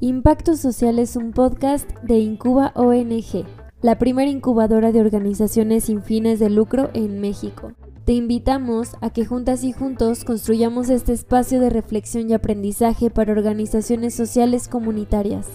Impacto Social es un podcast de Incuba ONG, la primera incubadora de organizaciones sin fines de lucro en México. Te invitamos a que juntas y juntos construyamos este espacio de reflexión y aprendizaje para organizaciones sociales comunitarias.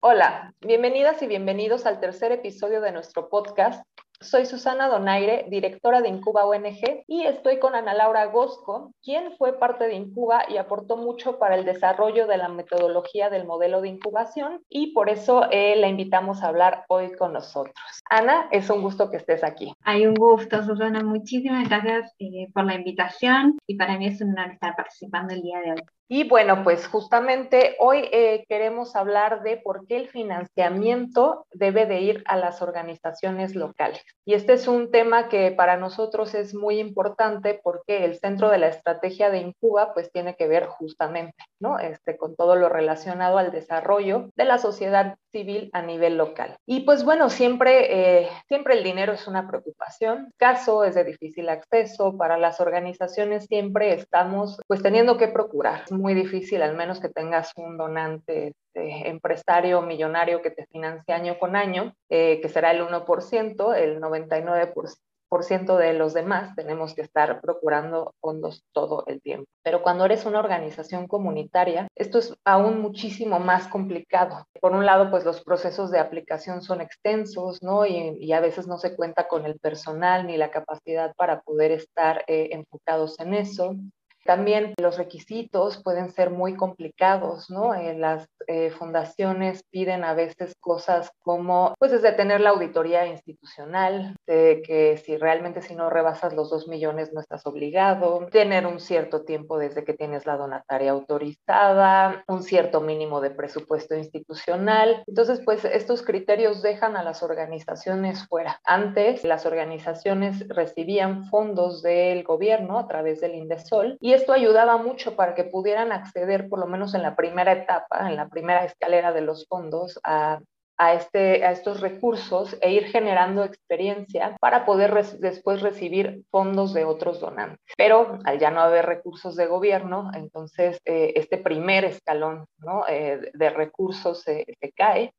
Hola, bienvenidas y bienvenidos al tercer episodio de nuestro podcast soy Susana Donaire, directora de Incuba ONG, y estoy con Ana Laura Gosco, quien fue parte de Incuba y aportó mucho para el desarrollo de la metodología del modelo de incubación, y por eso eh, la invitamos a hablar hoy con nosotros. Ana, es un gusto que estés aquí. Hay un gusto, Susana. Muchísimas gracias eh, por la invitación y para mí es un honor estar participando el día de hoy. Y bueno, pues justamente hoy eh, queremos hablar de por qué el financiamiento debe de ir a las organizaciones locales. Y este es un tema que para nosotros es muy importante porque el centro de la estrategia de Incuba pues tiene que ver justamente, ¿no? Este, con todo lo relacionado al desarrollo de la sociedad civil a nivel local. Y pues bueno, siempre, eh, siempre el dinero es una preocupación. Caso es de difícil acceso para las organizaciones, siempre estamos pues teniendo que procurar muy difícil, al menos que tengas un donante este, empresario millonario que te financia año con año, eh, que será el 1%, el 99% de los demás tenemos que estar procurando fondos todo el tiempo. Pero cuando eres una organización comunitaria, esto es aún muchísimo más complicado. Por un lado, pues los procesos de aplicación son extensos, ¿no? Y, a veces no se cuenta con el personal ni la capacidad para poder estar eh, enfocados en eso. También los requisitos pueden ser muy complicados, ¿no? Eh, las eh, fundaciones piden a veces cosas como, pues desde tener la auditoría institucional, de que si realmente si no rebasas los dos millones no estás obligado, tener un cierto tiempo desde que tienes la donataria autorizada, un cierto mínimo de presupuesto institucional. Entonces, pues estos criterios dejan a las organizaciones fuera. Antes, las organizaciones recibían fondos del gobierno a través del INDESOL y esto ayudaba mucho para que pudieran acceder, por lo menos en la primera etapa, en la primera escalera de los fondos, a, este, a estos recursos e ir generando experiencia para poder después recibir fondos de otros donantes. Pero al ya no haber recursos de gobierno, entonces eh, este primer escalón eh, de recursos se cae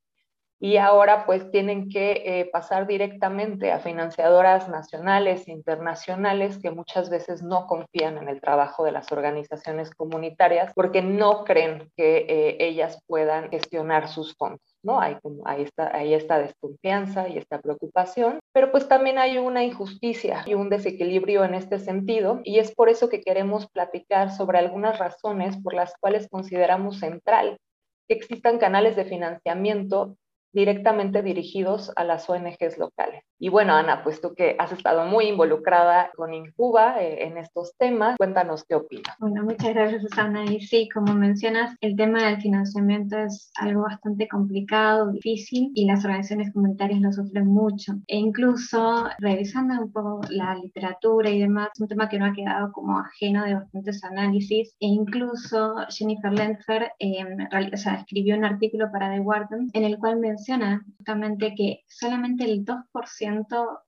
y ahora pues tienen que eh, pasar directamente a financiadoras nacionales e internacionales que muchas veces no confían en el trabajo de las organizaciones comunitarias porque no creen que eh, ellas puedan gestionar sus fondos. ¿no? Hay, ahí, está, ahí está desconfianza y esta preocupación, pero pues también hay una injusticia y un desequilibrio en este sentido y es por eso que queremos platicar sobre algunas razones por las cuales consideramos central que existan canales de financiamiento directamente dirigidos a las ONGs locales. Y bueno, Ana, pues tú que has estado muy involucrada con Incuba eh, en estos temas, cuéntanos qué opinas. Bueno, muchas gracias, Susana. Y sí, como mencionas, el tema del financiamiento es algo bastante complicado, difícil, y las organizaciones comunitarias lo sufren mucho. E incluso, revisando un poco la literatura y demás, es un tema que no ha quedado como ajeno de bastantes análisis. E incluso Jennifer Lenfer eh, escribió un artículo para The Guardian en el cual menciona justamente que solamente el 2%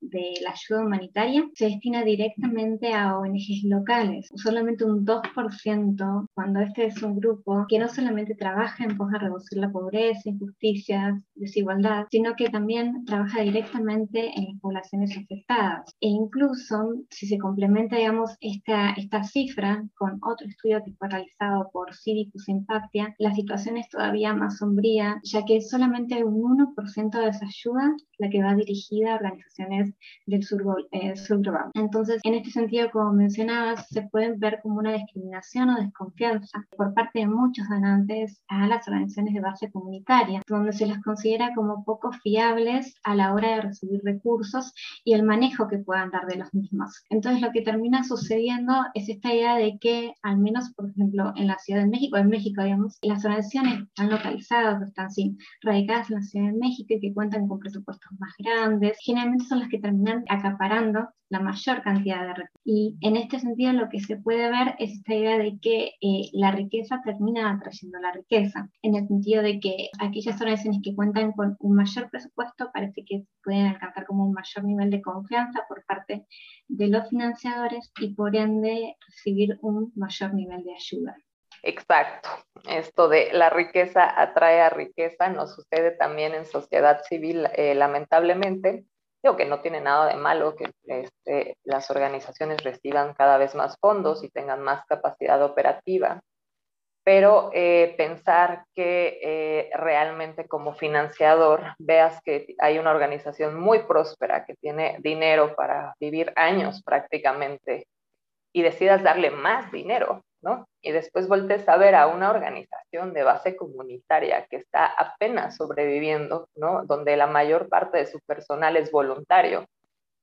de la ayuda humanitaria se destina directamente a ONGs locales, solamente un 2% cuando este es un grupo que no solamente trabaja en pos de reducir la pobreza, injusticias, desigualdad, sino que también trabaja directamente en las poblaciones afectadas. E incluso si se complementa, digamos, esta, esta cifra con otro estudio que fue realizado por Civicus Impactia, la situación es todavía más sombría, ya que solamente un 1% de esa ayuda la que va dirigida a organizaciones del sur, eh, global. Entonces, en este sentido, como mencionabas, se puede ver como una discriminación o desconfianza por parte de muchos donantes a las organizaciones de base comunitaria, donde se las considera como poco fiables a la hora de recibir recursos y el manejo que puedan dar de los mismos. Entonces, lo que termina sucediendo es esta idea de que, al menos, por ejemplo, en la Ciudad de México, en México, digamos, las organizaciones están localizadas, están sí, radicadas en la Ciudad de México y que cuentan con presupuestos más grandes, son las que terminan acaparando la mayor cantidad de recursos. Y en este sentido lo que se puede ver es esta idea de que eh, la riqueza termina atrayendo la riqueza, en el sentido de que aquellas organizaciones que cuentan con un mayor presupuesto parece que pueden alcanzar como un mayor nivel de confianza por parte de los financiadores y por ende recibir un mayor nivel de ayuda. Exacto. Esto de la riqueza atrae a riqueza nos sucede también en sociedad civil, eh, lamentablemente. Digo que no tiene nada de malo que este, las organizaciones reciban cada vez más fondos y tengan más capacidad operativa, pero eh, pensar que eh, realmente como financiador veas que hay una organización muy próspera que tiene dinero para vivir años prácticamente y decidas darle más dinero, ¿no? Y después voltees a ver a una organización de base comunitaria que está apenas sobreviviendo, ¿no? Donde la mayor parte de su personal es voluntario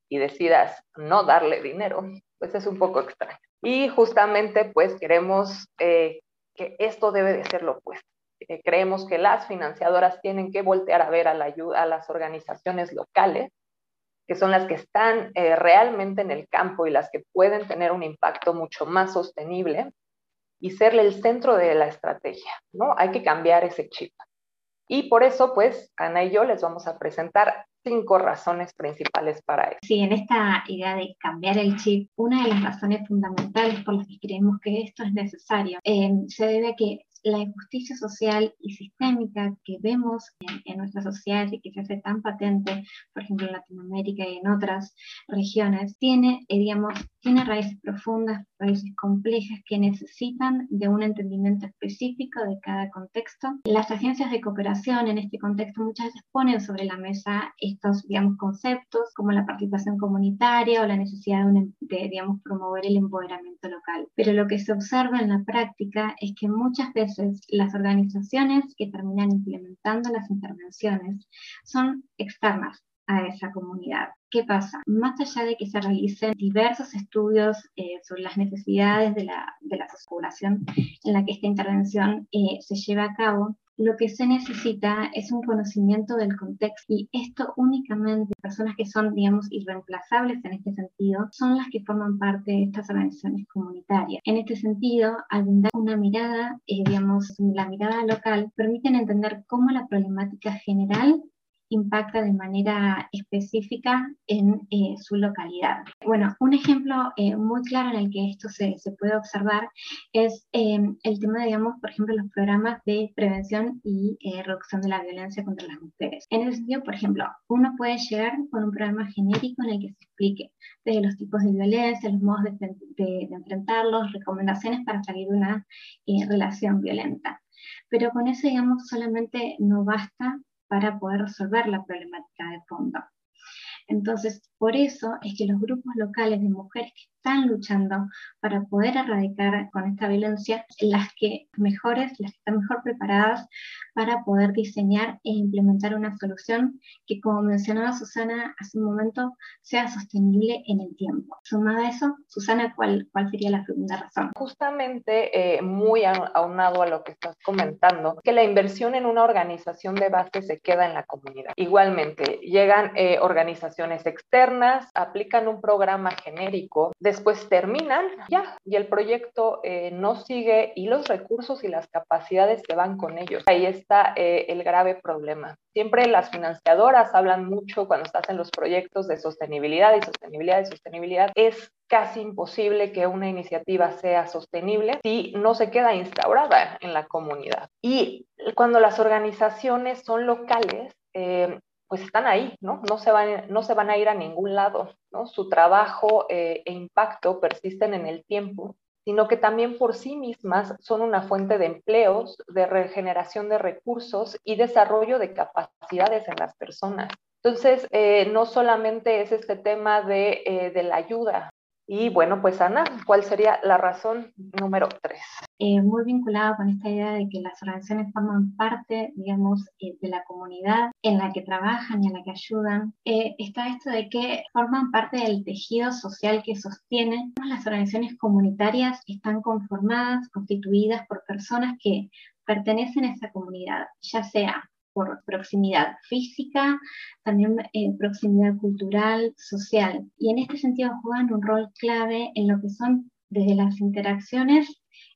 y decidas no darle dinero, pues es un poco extraño. Y justamente pues queremos eh, que esto debe de ser lo opuesto. Eh, creemos que las financiadoras tienen que voltear a ver a, la ayuda, a las organizaciones locales que son las que están eh, realmente en el campo y las que pueden tener un impacto mucho más sostenible y serle el centro de la estrategia, ¿no? Hay que cambiar ese chip. Y por eso, pues, Ana y yo les vamos a presentar cinco razones principales para eso. Sí, en esta idea de cambiar el chip, una de las razones fundamentales por las que creemos que esto es necesario eh, se debe a que la injusticia social y sistémica que vemos en, nuestras sociedades y que se hace tan patente, por ejemplo, en Latinoamérica y en otras regiones, tiene, eh, digamos, tiene raíces profundas, raíces complejas que necesitan de un entendimiento específico de cada contexto. Las agencias de cooperación en este contexto muchas veces ponen sobre la mesa estos, digamos, conceptos como la participación comunitaria o la necesidad de, de digamos, promover el empoderamiento local. Pero lo que se observa en la práctica es que muchas veces las organizaciones que terminan implementando las intervenciones son externas a esa comunidad. ¿Qué pasa? Más allá de que se realicen diversos estudios eh, sobre las necesidades de la, de la población en la que esta intervención eh, se lleva a cabo, lo que se necesita es un conocimiento del contexto y esto únicamente personas que son, digamos, irreemplazables en este sentido, son las que forman parte de estas organizaciones comunitarias. En este sentido, al brindar una mirada, eh, digamos, la mirada local, permiten entender cómo la problemática general impacta de manera específica en eh, su localidad. Bueno, un ejemplo eh, muy claro en el que esto se, puede observar es em, el tema, digamos, por ejemplo, los programas de prevención y eh, reducción de la violencia contra las mujeres. En ese sentido, por ejemplo, uno puede llegar con un programa genérico en el que se explique desde los tipos de violencia, los modos de, de enfrentarlos, recomendaciones para salir de una relación violenta. Pero con eso, digamos, solamente no basta para poder resolver la problemática de fondo. Entonces, por eso es que los grupos locales de mujeres que están luchando para poder erradicar con esta violencia, las que mejores, las que están mejor preparadas para poder diseñar e implementar una solución que, como mencionaba Susana hace un momento, sea sostenible en el tiempo. Sumada a eso, Susana, ¿cuál, sería la segunda razón? Justamente, eh, muy aunado a lo que estás comentando, que la inversión en una organización de base se queda en la comunidad. Igualmente, llegan eh, organizaciones externas, aplican un programa genérico, después terminan ya y el proyecto eh, no sigue y los recursos y las capacidades se van con ellos. Ahí está eh, el grave problema. Siempre las financiadoras hablan mucho cuando estás en los proyectos de sostenibilidad y sostenibilidad y sostenibilidad. Es casi imposible que una iniciativa sea sostenible si no se queda instaurada en la comunidad. Y cuando las organizaciones son locales, eh, pues están ahí, ¿no? No se van, no se van a ir a ningún lado, ¿no? Su trabajo eh, e impacto persisten en el tiempo, sino que también por sí mismas son una fuente de empleos, de regeneración de recursos y desarrollo de capacidades en las personas. Entonces, eh, no solamente es este tema de, eh, de la ayuda y bueno, pues Ana, ¿cuál sería la razón número tres? Eh, muy vinculado con esta idea de que las organizaciones forman parte, digamos, eh, de la comunidad en la que trabajan y en la que ayudan, eh, está esto de que forman parte del tejido social que sostiene. Las organizaciones comunitarias están conformadas, constituidas por personas que pertenecen a esa comunidad, ya sea por proximidad física, también eh, proximidad cultural, social. Y en este sentido juegan un rol clave en lo que son desde las interacciones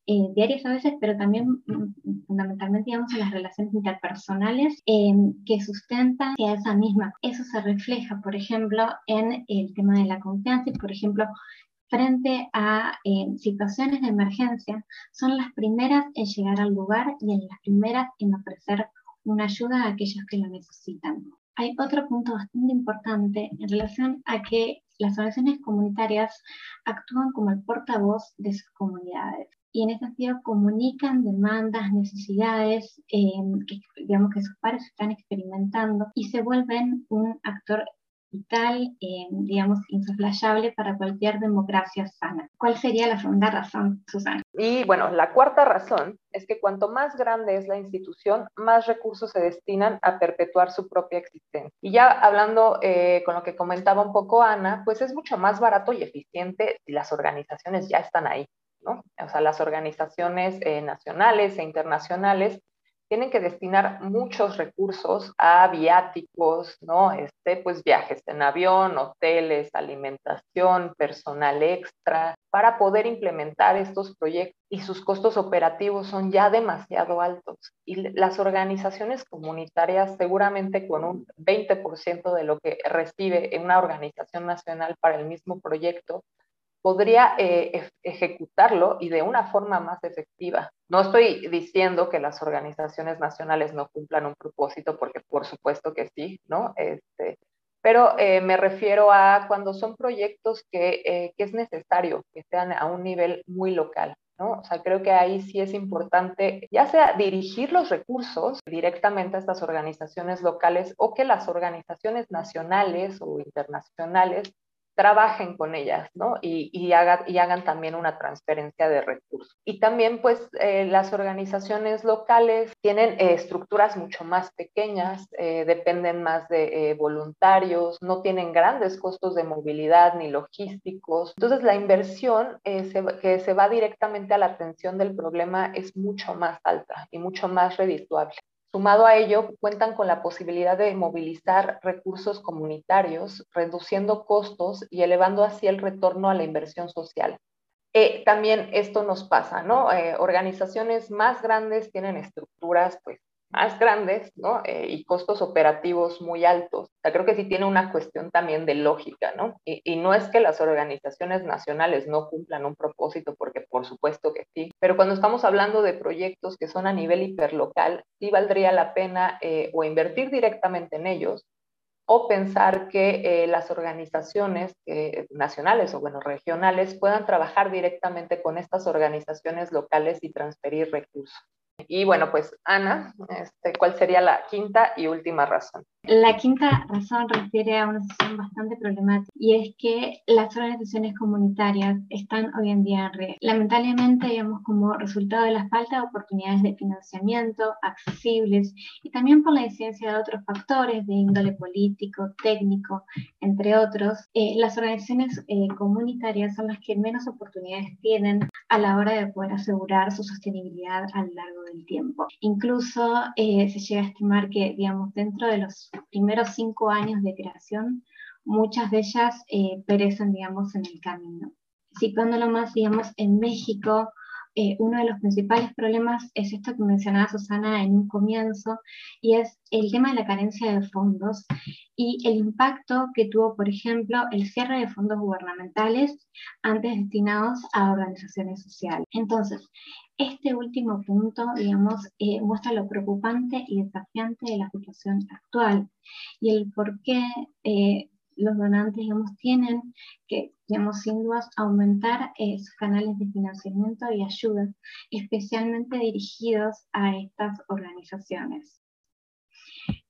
eh, diarias a veces, pero también mm, fundamentalmente, digamos, en las relaciones interpersonales em, que sustentan a esa misma. Eso se refleja, por ejemplo, en el tema de la confianza y, por ejemplo, frente a eh, situaciones de emergencia, son las primeras en llegar al lugar y en las primeras en ofrecer una ayuda a aquellos que lo necesitan. Hay otro punto bastante importante en relación a que las organizaciones comunitarias actúan como el portavoz de sus comunidades y en ese sentido comunican demandas, necesidades eh, que digamos que sus pares están experimentando y se vuelven un actor eh, digamos, insoslayable para cualquier democracia sana. ¿Cuál sería la segunda razón, Susana? Y bueno, la cuarta razón es que cuanto más grande es la institución, más recursos se destinan a perpetuar su propia existencia. Y ya hablando eh, con lo que comentaba un poco Ana, pues es mucho más barato y eficiente si las organizaciones ya están ahí. ¿no? O sea, las organizaciones eh, nacionales e internacionales tienen que destinar muchos recursos a viáticos, ¿no? Este, pues viajes en avión, hoteles, alimentación, personal extra, para poder implementar estos proyectos y sus costos operativos son ya demasiado altos. Y las organizaciones comunitarias seguramente con un 20% de lo que recibe una organización nacional para el mismo proyecto, podría eh, ejecutarlo y de una forma más efectiva. No estoy diciendo que las organizaciones nacionales no cumplan un propósito, porque por supuesto que sí, ¿no? Este, pero eh, me refiero a cuando son proyectos que, eh, que, es necesario que sean a un nivel muy local. ¿no? O sea, creo que ahí sí es importante, ya sea dirigir los recursos directamente a estas organizaciones locales o que las organizaciones nacionales o internacionales trabajen con ellas, ¿no? Y, y, hagan también una transferencia de recursos. Y también, pues, eh, las organizaciones locales tienen eh, estructuras mucho más pequeñas, eh, dependen más de voluntarios, no tienen grandes costos de movilidad ni logísticos. Entonces, la inversión que se va directamente a la atención del problema es mucho más alta y mucho más redituable. Sumado a ello, cuentan con la posibilidad de movilizar recursos comunitarios, reduciendo costos y elevando así el retorno a la inversión social. Eh, también esto nos pasa, ¿no? Eh, organizaciones más grandes tienen estructuras pues, más grandes, ¿no? Eh, y costos operativos muy altos. O sea, creo que sí tiene una cuestión también de lógica, ¿no? Y, no es que las organizaciones nacionales no cumplan un propósito, porque por supuesto que sí, pero cuando estamos hablando de proyectos que son a nivel hiperlocal, sí valdría la pena eh, o invertir directamente en ellos o pensar que eh, las organizaciones nacionales o bueno, regionales puedan trabajar directamente con estas organizaciones locales y transferir recursos. Y bueno, pues Ana, este, ¿cuál sería la quinta y última razón? La quinta razón refiere a una situación bastante problemática y es que las organizaciones comunitarias están hoy en día en riesgo. Lamentablemente, digamos, como resultado de la falta de oportunidades de financiamiento accesibles y también por la incidencia de otros factores de índole político, técnico, entre otros, eh, las organizaciones eh, comunitarias son las que menos oportunidades tienen a la hora de poder asegurar su sostenibilidad a lo largo del tiempo. Incluso eh, se llega a estimar que, digamos, dentro de los primeros cinco años de creación, muchas de ellas eh, perecen, digamos, en el camino. Situándolo más, digamos, en México, eh, uno de los principales problemas es esto que mencionaba Susana en un comienzo, y es el tema de la carencia de fondos y el impacto que tuvo, por ejemplo, el cierre de fondos gubernamentales antes destinados a organizaciones sociales. Entonces, este último punto, digamos, eh, muestra lo preocupante y desafiante de la situación actual y el por qué eh, los donantes, digamos, tienen que, digamos, sin dudas, aumentar eh, sus canales de financiamiento y ayuda, especialmente dirigidos a estas organizaciones.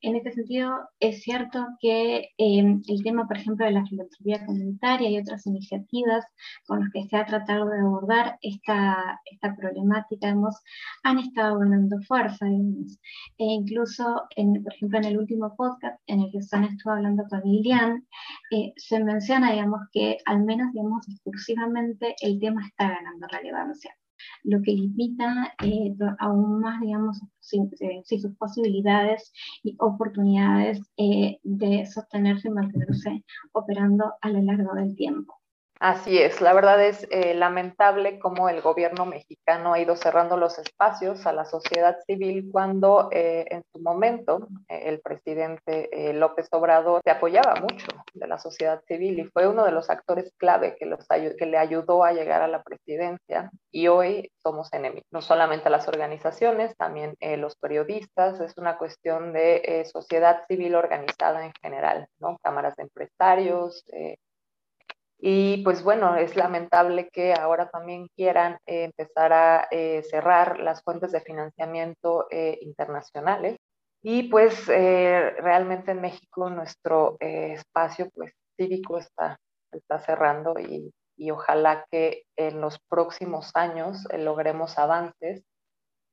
En este sentido, es cierto que em, el tema, por ejemplo, de la filantropía comunitaria y otras iniciativas con las que se ha tratado de abordar esta, esta problemática, hemos, han estado ganando fuerza, E incluso, en, por ejemplo, en el último podcast en el que Susana estuvo hablando con Lilian, eh, se menciona, digamos, que al menos, digamos, discursivamente el tema está ganando relevancia lo que limita eh, aún más, digamos, sus posibilidades y oportunidades eh, de sostenerse y mantenerse operando a lo largo del tiempo. Así es, la verdad es eh, lamentable cómo el gobierno mexicano ha ido cerrando los espacios a la sociedad civil cuando eh, en su momento eh, el presidente López Obrador se apoyaba mucho de la sociedad civil y fue uno de los actores clave que, que le ayudó a llegar a la presidencia y hoy somos enemigos, no solamente las organizaciones, también los periodistas, es una cuestión de sociedad civil organizada en general, ¿no? Cámaras de empresarios, y pues bueno, es lamentable que ahora también quieran eh, empezar a eh, cerrar las fuentes de financiamiento eh, internacionales. Y pues realmente en México nuestro espacio pues cívico está, está cerrando y, y ojalá que en los próximos años logremos avances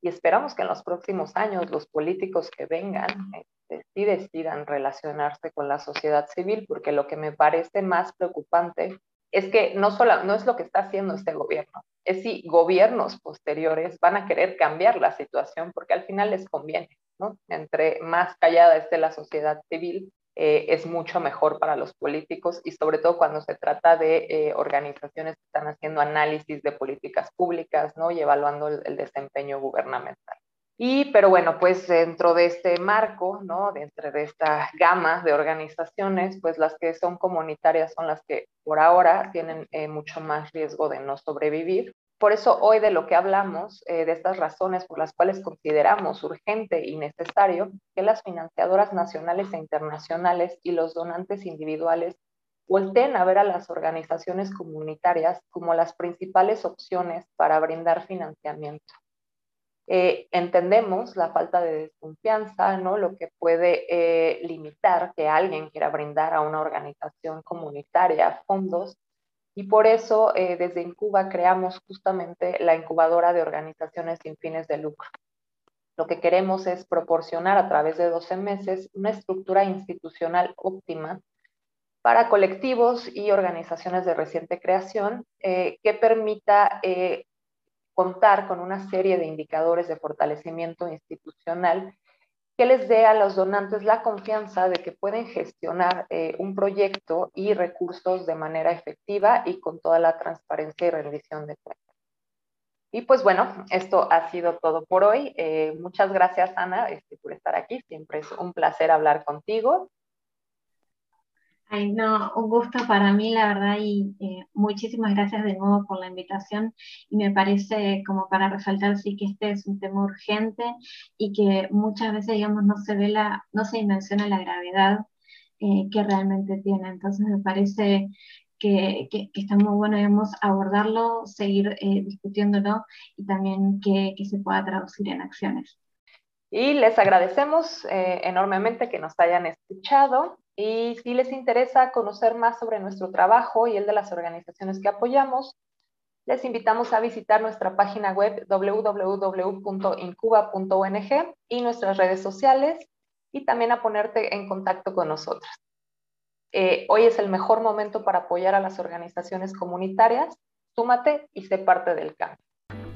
y esperamos que en los próximos años los políticos que vengan este, sí decidan relacionarse con la sociedad civil, porque lo que me parece más preocupante es que no, solo, no es lo que está haciendo este gobierno, es si gobiernos posteriores van a querer cambiar la situación, porque al final les conviene, ¿no? Entre más callada esté la sociedad civil, eh, es mucho mejor para los políticos y sobre todo cuando se trata de eh, organizaciones que están haciendo análisis de políticas públicas, ¿no? Y evaluando el, desempeño gubernamental. Y, pero bueno, pues dentro de este marco, ¿no? Dentro de esta gama de organizaciones, pues las que son comunitarias son las que por ahora tienen eh, mucho más riesgo de no sobrevivir. Por eso hoy de lo que hablamos, de estas razones por las cuales consideramos urgente y necesario que las financiadoras nacionales e internacionales y los donantes individuales volteen a ver a las organizaciones comunitarias como las principales opciones para brindar financiamiento. Eh, entendemos la falta de desconfianza, ¿no? lo que puede eh, limitar que alguien quiera brindar a una organización comunitaria fondos y por eso eh, desde Incuba creamos justamente la incubadora de organizaciones sin fines de lucro. Lo que queremos es proporcionar a través de 12 meses una estructura institucional óptima para colectivos y organizaciones de reciente creación eh, que permita eh, contar con una serie de indicadores de fortalecimiento institucional que les dé a los donantes la confianza de que pueden gestionar eh, un proyecto y recursos de manera efectiva y con toda la transparencia y rendición de cuentas. Y pues bueno, esto ha sido todo por hoy. Eh, muchas gracias, Ana, este, por estar aquí. Siempre es un placer hablar contigo. Ay, no, un gusto para mí, la verdad, y eh, muchísimas gracias de nuevo por la invitación. Y me parece como para resaltar, sí, que este es un tema urgente y que muchas veces, digamos, no se ve la, no se dimensiona la gravedad eh, que realmente tiene. Entonces, me parece que, que, está muy bueno, digamos, abordarlo, seguir eh, discutiéndolo y también que, que se pueda traducir en acciones. Y les agradecemos enormemente que nos hayan escuchado. Y si les interesa conocer más sobre nuestro trabajo y el de las organizaciones que apoyamos, les invitamos a visitar nuestra página web www.incuba.ong y nuestras redes sociales y también a ponerte en contacto con nosotros. Eh, hoy es el mejor momento para apoyar a las organizaciones comunitarias. Súmate y sé parte del cambio.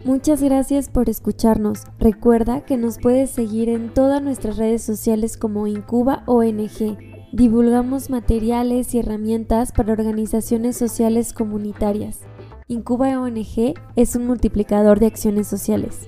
Muchas gracias por escucharnos. Recuerda que nos puedes seguir en todas nuestras redes sociales como Incuba ONG Divulgamos materiales y herramientas para organizaciones sociales comunitarias. Incuba ONG es un multiplicador de acciones sociales.